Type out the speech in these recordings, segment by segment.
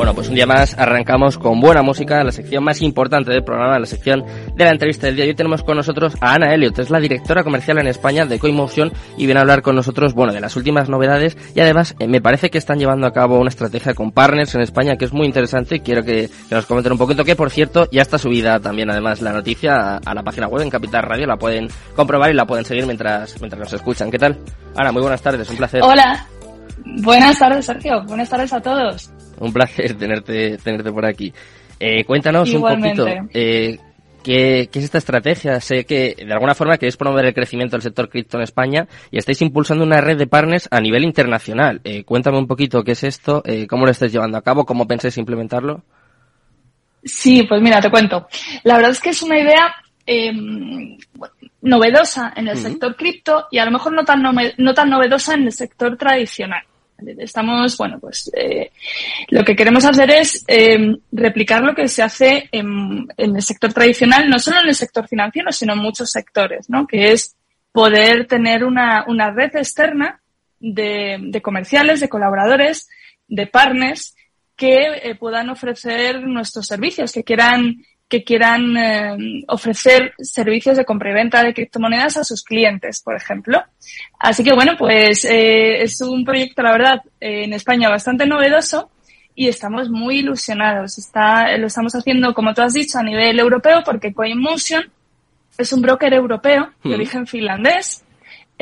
Bueno, pues un día más arrancamos con buena música, la sección más importante del programa, la sección de la entrevista del día. Hoy tenemos con nosotros a Ana Elliot, es la directora comercial en España de CoinMotion y viene a hablar con nosotros, bueno, de las últimas novedades y además eh, me parece que están llevando a cabo una estrategia con partners en España que es muy interesante y quiero que, nos comenten un poquito que, por cierto, ya está subida también además la noticia a, la página web en Capital Radio, la pueden comprobar y la pueden seguir mientras, mientras nos escuchan. ¿Qué tal? Ana, muy buenas tardes, un placer. Hola. Buenas tardes, Sergio. Buenas tardes a todos. Un placer tenerte, tenerte por aquí. Eh, cuéntanos un poquito. Eh, ¿Qué, es esta estrategia? Sé que de alguna forma queréis promover el crecimiento del sector cripto en España y estáis impulsando una red de partners a nivel internacional. Eh, cuéntame un poquito qué es esto, eh, cómo lo estáis llevando a cabo, cómo pensáis implementarlo. Sí, pues mira, te cuento. La verdad es que es una idea em, novedosa en el sector cripto y a lo mejor no tan, no tan novedosa en el sector tradicional. Estamos, bueno, pues eh, lo que queremos hacer es eh, replicar lo que se hace en, el sector tradicional, no solo en el sector financiero, sino en muchos sectores, ¿no? Que es poder tener una, una red externa de, de, comerciales, de colaboradores, de partners que eh, puedan ofrecer nuestros servicios, que quieran que quieran eh, ofrecer servicios de compra y venta de criptomonedas a sus clientes, por ejemplo. Así que bueno, pues eh, es un proyecto, la verdad, en España bastante novedoso y estamos muy ilusionados. Está, lo estamos haciendo, como tú has dicho, a nivel europeo porque CoinMotion es un broker europeo de hmm. origen finlandés.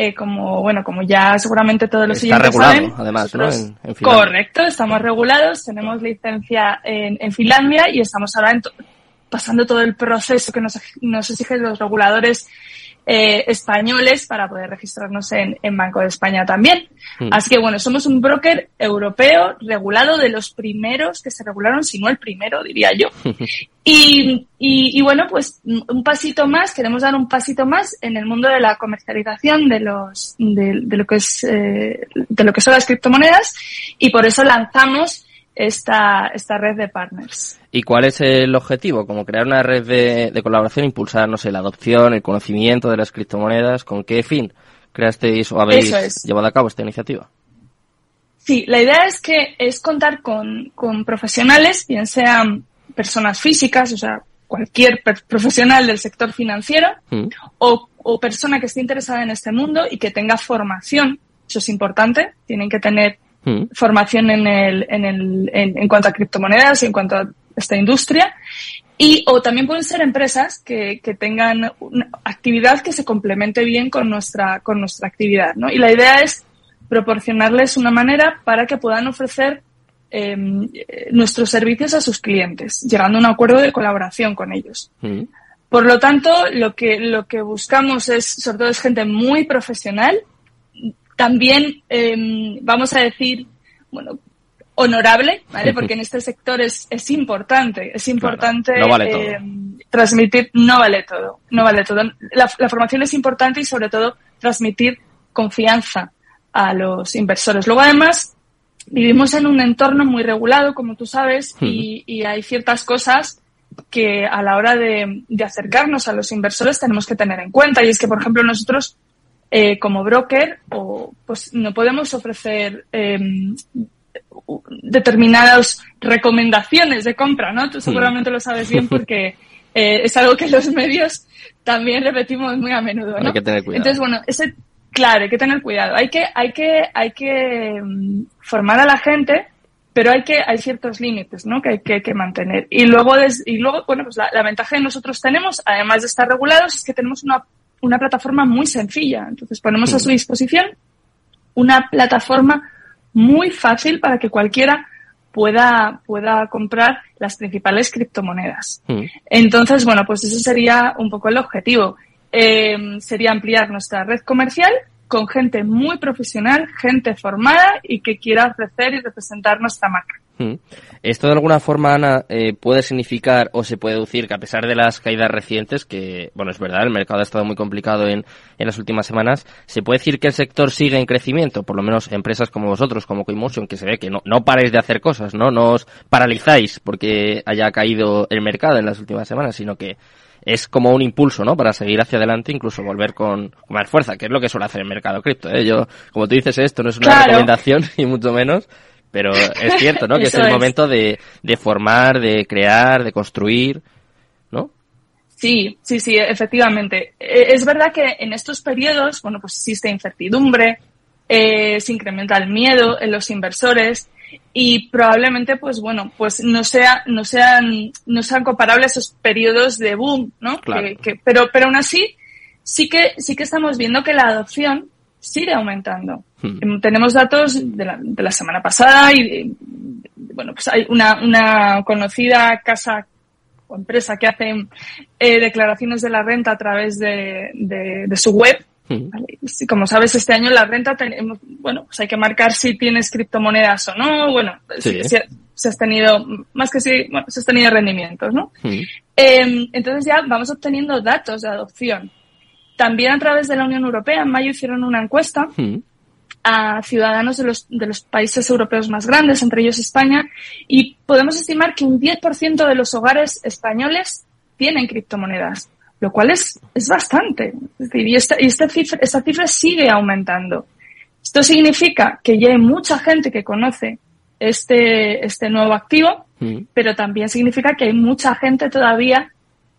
Eh, como bueno como ya seguramente todos los Está regulado, además, ¿no? En, correcto, estamos regulados, tenemos licencia en, en Finlandia y estamos ahora en, pasando todo el proceso que nos, nos exigen los reguladores eh, españoles para poder registrarnos en, en Banco de España también. Hmm. Así que bueno, somos un broker europeo regulado de los primeros que se regularon, si no el primero, diría yo. y, y, y, bueno, pues un pasito más, queremos dar un pasito más en el mundo de la comercialización de los, de, de lo que es, eh, de lo que son las criptomonedas y por eso lanzamos esta, esta red de partners. ¿Y cuál es el objetivo? Como crear una red de, de colaboración, impulsar, no sé, la adopción, el conocimiento de las criptomonedas. ¿Con qué fin creasteis o habéis llevado a cabo esta iniciativa? Sí, la idea es que es contar con, con profesionales, bien sean personas físicas, o sea, cualquier profesional del sector financiero mm. o, o, persona que esté interesada en este mundo y que tenga formación. Eso es importante. Tienen que tener Mm. formación en, el, en, el, en, cuanto a criptomonedas y en cuanto a esta industria. Y, o también pueden ser empresas que, que tengan una actividad que se complemente bien con nuestra, con nuestra actividad, ¿no? Y la idea es proporcionarles una manera para que puedan ofrecer em, nuestros servicios a sus clientes, llegando a un acuerdo de colaboración con ellos. Mm. Por lo tanto, lo que, lo que buscamos es, sobre todo, es gente muy profesional, también, eh, vamos a decir, bueno, honorable, ¿vale? Porque en este sector es, es importante, es importante eh, transmitir, no vale todo, no vale todo. La, la, formación es importante y sobre todo transmitir confianza a los inversores. Luego además, vivimos en un entorno muy regulado, como tú sabes, y, y, hay ciertas cosas que a la hora de, de acercarnos a los inversores tenemos que tener en cuenta. Y es que, por ejemplo, nosotros eh, como broker o pues no podemos ofrecer eh, determinadas recomendaciones de compra, ¿no? Tú seguramente lo sabes bien porque eh, es algo que los medios también repetimos muy a menudo, ¿no? Hay que tener cuidado. Entonces, bueno, ese, claro, hay que tener cuidado. Hay que, hay que, hay que um, formar a la gente, pero hay que, hay ciertos límites, ¿no? Que hay que, que mantener. Y luego, des, y luego, bueno, pues la, la ventaja que nosotros tenemos, además de estar regulados, es que tenemos una una plataforma muy sencilla. Entonces ponemos a su disposición una plataforma muy fácil para que cualquiera pueda, pueda comprar las principales criptomonedas. Mm. Entonces, bueno, pues ese sería un poco el objetivo. Eh, sería ampliar nuestra red comercial con gente muy profesional, gente formada y que quiera ofrecer y representar nuestra marca. Hmm. Esto de alguna forma, Ana, eh, puede significar o se puede deducir que a pesar de las caídas recientes, que, bueno, es verdad, el mercado ha estado muy complicado en, en las últimas semanas, se puede decir que el sector sigue en crecimiento, por lo menos empresas como vosotros, como Coinmotion, que se ve que no, no paráis de hacer cosas, ¿no? No os paralizáis porque haya caído el mercado en las últimas semanas, sino que es como un impulso, ¿no? Para seguir hacia adelante, incluso volver con, más fuerza, que es lo que suele hacer el mercado cripto, ¿eh? Yo, como tú dices, esto no es una recomendación, y mucho menos, Pero es cierto, ¿no? que es el momento de, de formar, de crear, de construir, ¿no? Sí, sí, sí, efectivamente. Eh, es verdad que en estos periodos, bueno, pues existe incertidumbre, eh, se incrementa el miedo en los inversores y probablemente, pues bueno, pues no sea, no sean, no sean comparables esos periodos de boom, ¿no? Claro. Que, pero, pero aún así, sí que, sí que estamos viendo que la adopción sigue aumentando. Hmm. Tenemos datos de la, de la semana pasada y, bueno, pues hay una, una conocida casa o empresa que hace eh, declaraciones de la renta a través de, de, de su web. Hmm. ¿vale? Como sabes, este año la renta, tenemos, bueno, pues hay que marcar si tienes criptomonedas o no. Bueno, Sí. si, has tenido, más que si, bueno, si has tenido rendimientos, ¿no? Mm. Eh, entonces ya vamos obteniendo datos de adopción. También a través de la Unión Europea, en mayo hicieron una encuesta Mm. a ciudadanos de los, de los países europeos más grandes, entre ellos España, y podemos estimar que un 10% de los hogares españoles tienen criptomonedas, lo cual es, es bastante. Es decir, y, esta, y esta, cifra, esta cifra sigue aumentando. Esto significa que ya hay mucha gente que conoce este, este nuevo activo, Mm. pero también significa que hay mucha gente todavía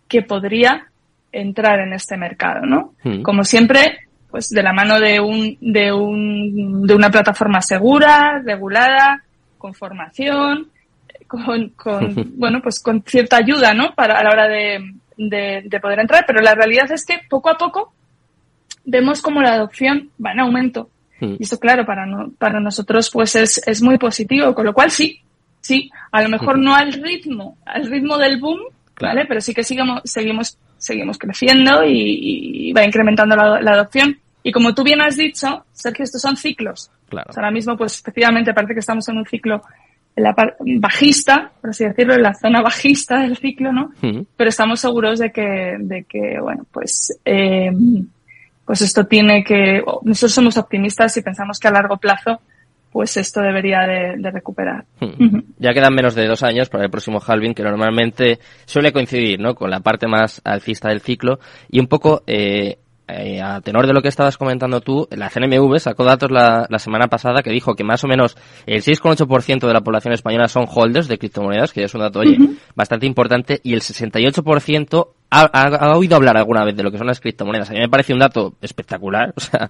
que podría entrar en este mercado, ¿no? Mm. Como siempre, pues de la mano de un, de un, de una plataforma segura, regulada, con formación, con, con bueno, pues con cierta ayuda, ¿no? Para a la hora de, de, de poder entrar, pero la realidad es que poco a poco vemos como la adopción va en aumento. Mm. Y esto, claro, para, no, para nosotros pues es, es muy positivo, con lo cual sí, sí, a lo mejor no al ritmo, al ritmo del boom, Claro. ¿vale? Pero sí que sigamos, seguimos, seguimos creciendo y, y va incrementando la, la adopción. Y como tú bien has dicho, Sergio, estos son ciclos. Claro. O sea, ahora mismo, pues efectivamente parece que estamos en un ciclo en la bajista, por así decirlo, en la zona bajista del ciclo, ¿no? Pero estamos seguros de que, de que bueno, pues, eh, pues esto tiene que, nosotros somos optimistas y pensamos que a largo plazo, pues esto debería de, de recuperar. Mm. Ujú. Ya quedan menos de dos años para el próximo halving, que normalmente suele coincidir ¿no? con la parte más alcista del ciclo. Y un poco, eh, eh, a tenor de lo que estabas comentando tú, la CNMV sacó datos la, la semana pasada que dijo que más o menos el 6,8% de la población española son holders de criptomonedas, que ya es un dato, oye, bastante importante, y el 68% ha, ha, ha oído hablar alguna vez de lo que son las criptomonedas. A mí me parece un dato espectacular, o sea,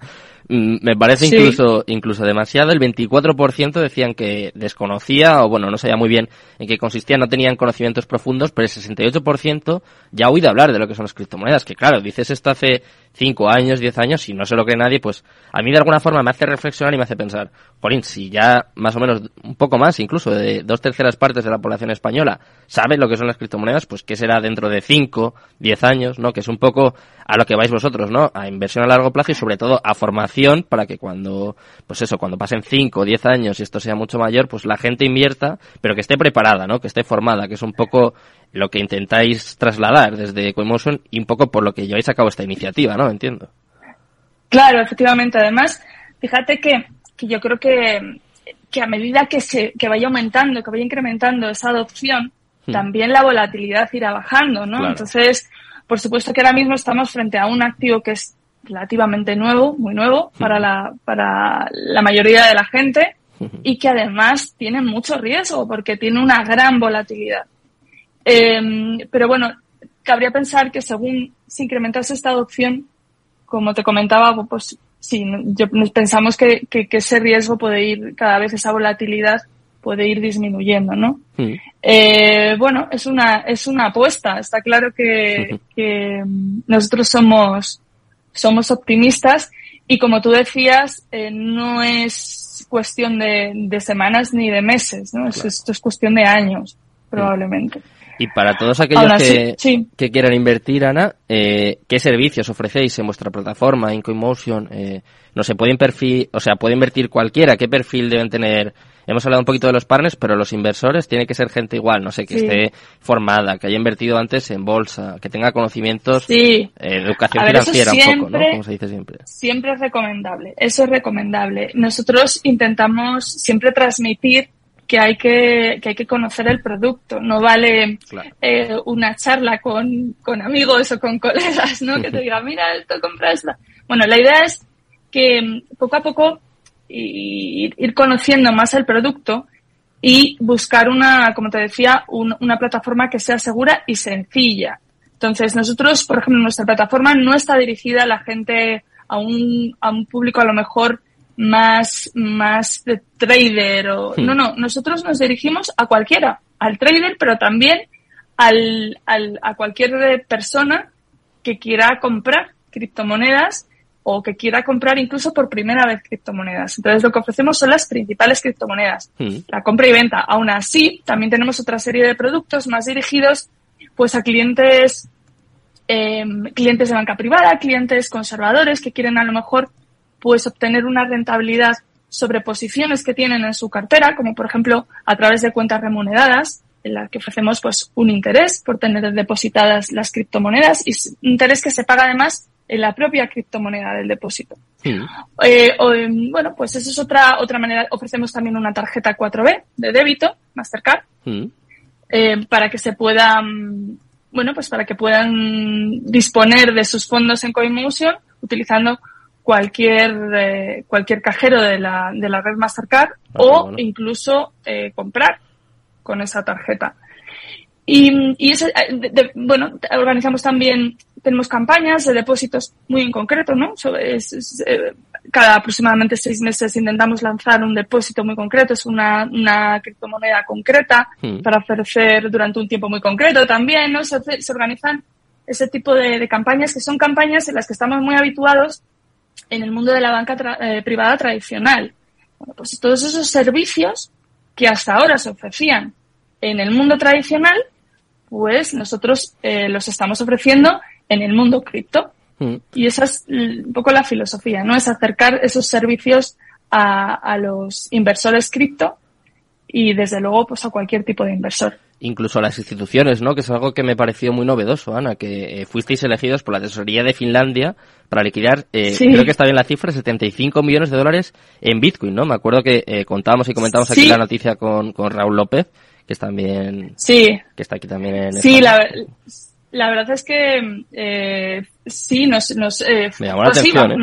mm, me parece Sí. incluso, incluso demasiado. El 24% decían que desconocía, o bueno, no sabía muy bien en qué consistía, no tenían conocimientos profundos, pero el 68% ya ha oído hablar de lo que son las criptomonedas, que claro, dices esto hace 5 años, 10 años, y no se lo cree nadie, pues a mí de alguna forma me hace reflexionar y me hace pensar, Jolín, si ya más o menos un poco más, incluso de dos terceras partes de la población española sabe lo que son las criptomonedas, pues qué será dentro de 5, 10 años, ¿no? Que es un poco a lo que vais vosotros, ¿no? A inversión a largo plazo y sobre todo a formación para que cuando, pues eso, cuando pasen 5 o 10 años y esto sea mucho mayor, pues la gente invierta, pero que esté preparada, ¿no? Que esté formada, que es un poco lo que intentáis trasladar desde Coinmotion y un poco por lo que lleváis a cabo esta iniciativa, ¿no? Entiendo. Claro, efectivamente. Además, fíjate que, que yo creo que, que a medida que se, que vaya aumentando, que vaya incrementando esa adopción, Hmm. también la volatilidad irá bajando, ¿no? Claro. Entonces, por supuesto que ahora mismo estamos frente a un activo que es relativamente nuevo, muy nuevo, para la, para la mayoría de la gente, y que además tiene mucho riesgo porque tiene una gran volatilidad. Eh, pero bueno, cabría pensar que según se incrementase esta adopción, como te comentaba, pues sí, yo, nos pensamos que, que, que ese riesgo puede ir, cada vez esa volatilidad puede ir disminuyendo, ¿no? Mm. Eh, bueno, es una, es una apuesta. Está claro que, que mm, nosotros somos, somos optimistas y como tú decías, eh, no es cuestión de, de semanas ni de meses, ¿no? Es-. Esto es cuestión de años, probablemente. Y para todos aquellos que, sí. que quieran invertir, Ana, eh, ¿qué servicios ofrecéis en vuestra plataforma, en CoinMotion? Eh, no sé, pueden perfil, o sea, puede invertir cualquiera. ¿Qué perfil deben tener? Hemos hablado un poquito de los partners, pero los inversores tiene que ser gente igual, no sé, que Sí. esté formada, que haya invertido antes en bolsa, que tenga conocimientos, Sí, eh, educación ver, financiera un poco, ¿no? siempre- Como se dice siempre. siempre es recomendable. Eso es recomendable. Nosotros intentamos siempre transmitir que hay que, que hay que conocer el producto. No vale Claro. eh, una charla con, con amigos o con colegas, ¿no? Que te diga, mira, esto compra esta. Bueno, la idea es que mm, poco a poco y ir conociendo más el producto y buscar una, como te decía, una plataforma que sea segura y sencilla. Entonces, nosotros, por ejemplo, nuestra plataforma no está dirigida a la gente, a un, a un público a lo mejor más, más de trader o, hmm. no, no, nosotros nos dirigimos a cualquiera, al trader, pero también al, al, a cualquier persona que quiera comprar criptomonedas o que quiera comprar incluso por primera vez criptomonedas. Entonces, lo que ofrecemos son las principales criptomonedas, hmm. la compra y venta. Aún así, también tenemos otra serie de productos más dirigidos pues a clientes eh, clientes de banca privada, clientes conservadores que quieren a lo mejor pues obtener una rentabilidad sobre posiciones que tienen en su cartera, como por ejemplo a través de cuentas remuneradas, en las que ofrecemos pues un interés por tener depositadas las criptomonedas y interés que se paga además en la propia criptomoneda del depósito. Eh, em, bueno, pues esa es otra, otra manera. Ofrecemos también una tarjeta 4B de débito, Mastercard, eh, para que se puedan, bueno, pues para que puedan disponer de sus fondos en CoinMotion utilizando cualquier, eh, cualquier cajero de la, de la red Mastercard ah, o incluso comprar con esa tarjeta. Y, y ese, bueno, organizamos también tenemos campañas de depósitos muy en concreto, ¿no? Eh, cada aproximadamente seis meses intentamos lanzar un depósito muy concreto, es una, una criptomoneda concreta hmm. para ofrecer durante un tiempo muy concreto también, ¿no? Se, organizan ese tipo de, campañas que son campañas en las que estamos muy habituados en el mundo de la banca eh, privada tradicional. Bueno, pues todos esos servicios que hasta ahora se ofrecían en el mundo tradicional, pues nosotros eh, los estamos ofreciendo en el mundo cripto. Mm. Y esa es un poco la filosofía, ¿no? Es acercar esos servicios a, a los inversores cripto y desde luego pues a cualquier tipo de inversor. Incluso a las instituciones, ¿no? Que es algo que me pareció muy novedoso, Ana, que eh, fuisteis elegidos por la tesorería de Finlandia para liquidar, eh, creo que está bien la cifra, 75 millones de dólares en Bitcoin, ¿no? Me acuerdo que eh, contábamos y comentamos aquí la noticia con, con Raúl López, que es también, sí. que está aquí también en Sí, la, la verdad es que eh, sí, nos... nos eh, Me llamó la atención,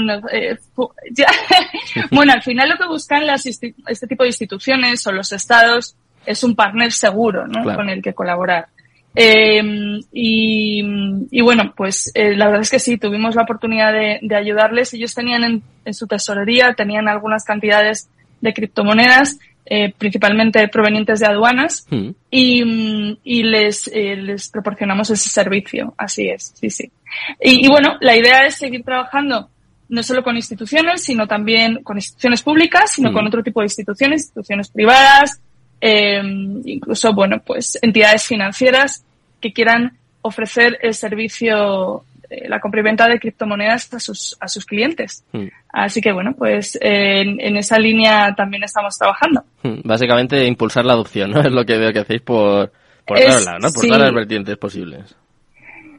bueno, al final lo que buscan las este tipo de instituciones o los estados es un partner seguro ¿no? con el que colaborar. Eh, y, y, bueno, pues eh, la verdad es que sí, tuvimos la oportunidad de, de ayudarles. Ellos tenían en, en, su tesorería, tenían algunas cantidades de criptomonedas eh, principalmente provenientes de aduanas, mm. y, y les, eh, les proporcionamos ese servicio. Así es, sí, sí. Y, y, bueno, la idea es seguir trabajando no solo con instituciones, sino también con instituciones públicas, sino con mm. otro tipo de instituciones, instituciones privadas, eh, incluso, bueno, pues entidades financieras que quieran ofrecer el servicio eh, la compra y venta de criptomonedas a sus, a sus clientes. Hmm. Así que bueno, pues en, en, esa línea también estamos trabajando. Hmm. Básicamente impulsar la adopción, ¿no? Es lo que veo que hacéis por, por, ¿no? por todas las vertientes posibles.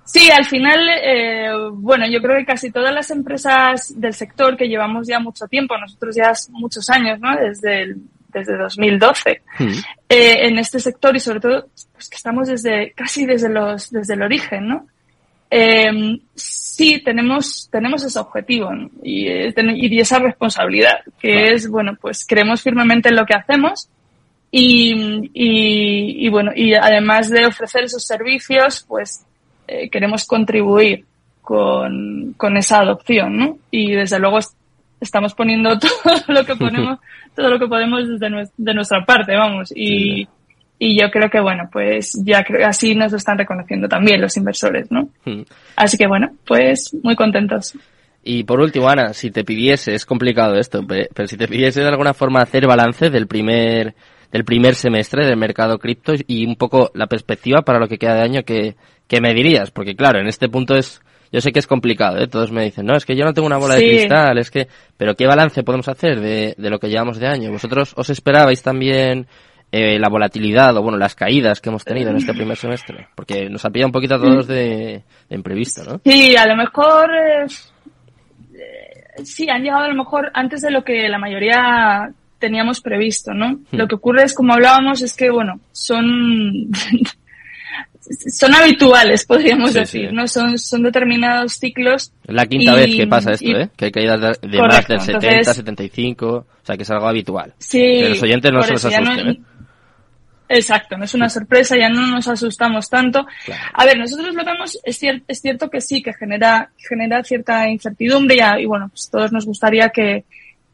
Sí, al final, eh, bueno, yo creo que casi todas las empresas del sector que llevamos ya mucho tiempo, nosotros ya muchos años, ¿no? Desde el, desde 2012 hmm. eh, en este sector y sobre todo pues que estamos desde casi desde los desde el origen, ¿no? Eh, sí, tenemos, tenemos ese objetivo y, y, esa responsabilidad, que es, bueno, pues creemos firmemente en lo que hacemos y, y, y bueno, y además de ofrecer esos servicios, pues eh, queremos contribuir con, con esa adopción, ¿no? Y desde luego estamos poniendo todo lo que ponemos, todo lo que podemos desde de nuestra parte, vamos, y, y yo creo que, bueno, pues ya así nos lo están reconociendo también los inversores, ¿no? Hmm. Así que, bueno, pues muy contentos. Y por último, Ana, si te pidiese, es complicado esto, pero si te pidiese de alguna forma hacer balance del primer, del primer semestre del mercado cripto y un poco la perspectiva para lo que queda de año, ¿qué, qué me dirías? Porque claro, en este punto es, yo sé que es complicado, ¿eh? Todos me dicen, no, es que yo no tengo una bola de cristal, es que, pero ¿qué balance podemos hacer de, de lo que llevamos de año? ¿Vosotros os esperabais también eh, la volatilidad o bueno las caídas que hemos tenido en este primer semestre porque nos ha pillado un poquito a todos de, imprevisto no sí a lo mejor eh, sí han llegado a lo mejor antes de lo que la mayoría teníamos previsto no hmm. lo que ocurre es como hablábamos es que bueno son son habituales, podríamos decir, ¿no? Son, son determinados ciclos. Es la quinta vez que pasa esto, ¿eh? Que hay caídas de, de más del 70, 75, o sea, que es algo habitual. Sí. los oyentes no se los asusten, ¿eh? Exacto, no es una sorpresa, ya no nos asustamos tanto. A ver, nosotros lo vemos, es, es cierto que sí, que genera, genera cierta incertidumbre y, y bueno, pues todos nos gustaría que,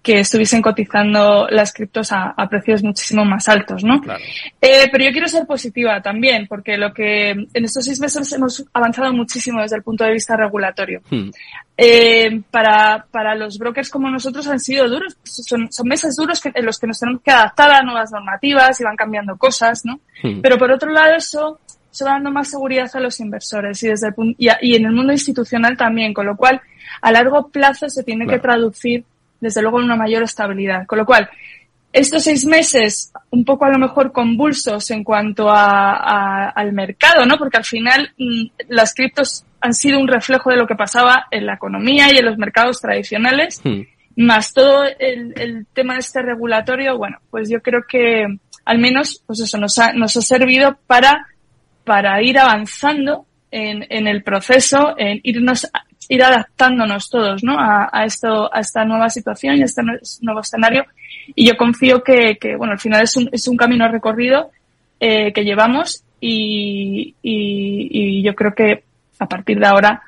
que estuviesen cotizando las criptos a, a precios muchísimo más altos, ¿no? Claro. Eh, pero yo quiero ser positiva también, porque lo que en estos seis meses hemos avanzado muchísimo desde el punto de vista regulatorio. Hmm. Eh, para, para los brokers como nosotros han sido duros, son, son meses duros que, en los que nos tenemos que adaptar a nuevas normativas y van cambiando cosas, ¿no? Hmm. Pero por otro lado, eso, eso va dando más seguridad a los inversores y desde el punto, y, a- y en el mundo institucional también, con lo cual a largo plazo se tiene Claro. que traducir desde luego una mayor estabilidad. Con lo cual, estos seis meses un poco a lo mejor convulsos en cuanto a, a- al mercado, ¿no? Porque al final mm, las criptos han sido un reflejo de lo que pasaba en la economía y en los mercados tradicionales, Hmm. más todo el, el tema este regulatorio, bueno, pues yo creo que al menos, pues eso nos ha, nos ha servido para, para ir avanzando en, en el proceso, en irnos, ir adaptándonos todos, ¿no? A, a esto, a esta nueva situación y a este nue- nuevo escenario. Y yo confío que, que bueno, al final es un, es un camino recorrido eh, que llevamos y, y, y yo creo que a partir de ahora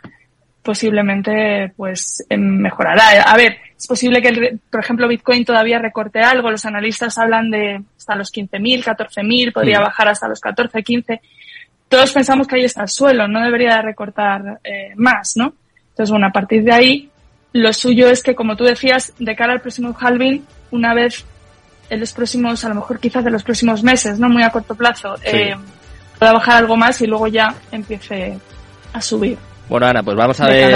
posiblemente pues em, mejorará. A ver, es posible que, el por ejemplo, Bitcoin todavía recorte algo. Los analistas hablan de hasta los 15.000, 14.000, podría bajar hasta los 14, 15. Todos pensamos que ahí está el suelo, no debería de recortar eh, más, ¿no? Entonces, bueno, a partir de ahí, lo suyo es que, como tú decías, de cara al próximo halving, una vez en los próximos, a lo mejor quizás de los próximos meses, ¿no? Muy a corto plazo, Sí. eh, pueda bajar algo más y luego ya empiece a subir Bueno, Ana, pues vamos a ver...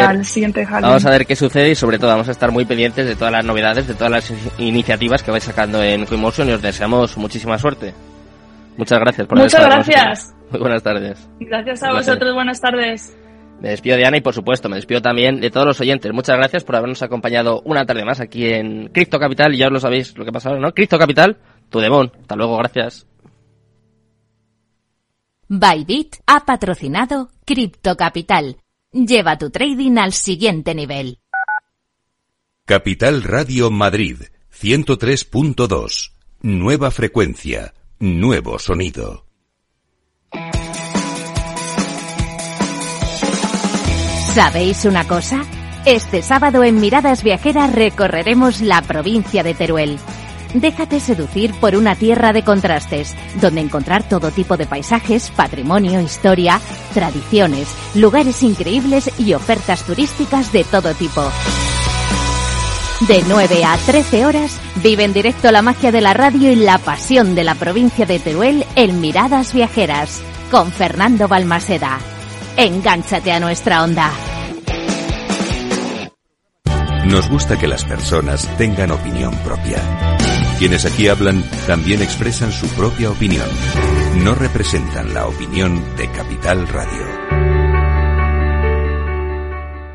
Vamos a ver qué sucede y sobre todo vamos a estar muy pendientes de todas las novedades, de todas las iniciativas que vais sacando en Coinmotion y os deseamos muchísima suerte. Muchas gracias por Muchas gracias. Muy buenas tardes. Gracias a vosotros, buenas tardes. Me despido de Ana y por supuesto me despido también de todos los oyentes. Muchas gracias por habernos acompañado una tarde más aquí en Cripto Capital. Y ya os lo sabéis lo que pasa ahora, ¿no? Cripto Capital, tu demon. Hasta luego, gracias. Bybit ha patrocinado Crypto Capital. Lleva tu trading al siguiente nivel. Capital Radio Madrid 103.2. Nueva frecuencia, nuevo sonido. ¿Sabéis una cosa? Este sábado en Miradas Viajeras recorreremos la provincia de Teruel. Déjate seducir por una tierra de contrastes, donde encontrar todo tipo de paisajes, patrimonio, historia, tradiciones, lugares increíbles y ofertas turísticas de todo tipo. De 9 a 13 horas, vive en directo la magia de la radio y la pasión de la provincia de Teruel en Miradas Viajeras, con Fernando Balmaseda. Engánchate a nuestra onda. Nos gusta que las personas tengan opinión propia. Quienes aquí hablan también expresan su propia opinión. No representan la opinión de Capital Radio.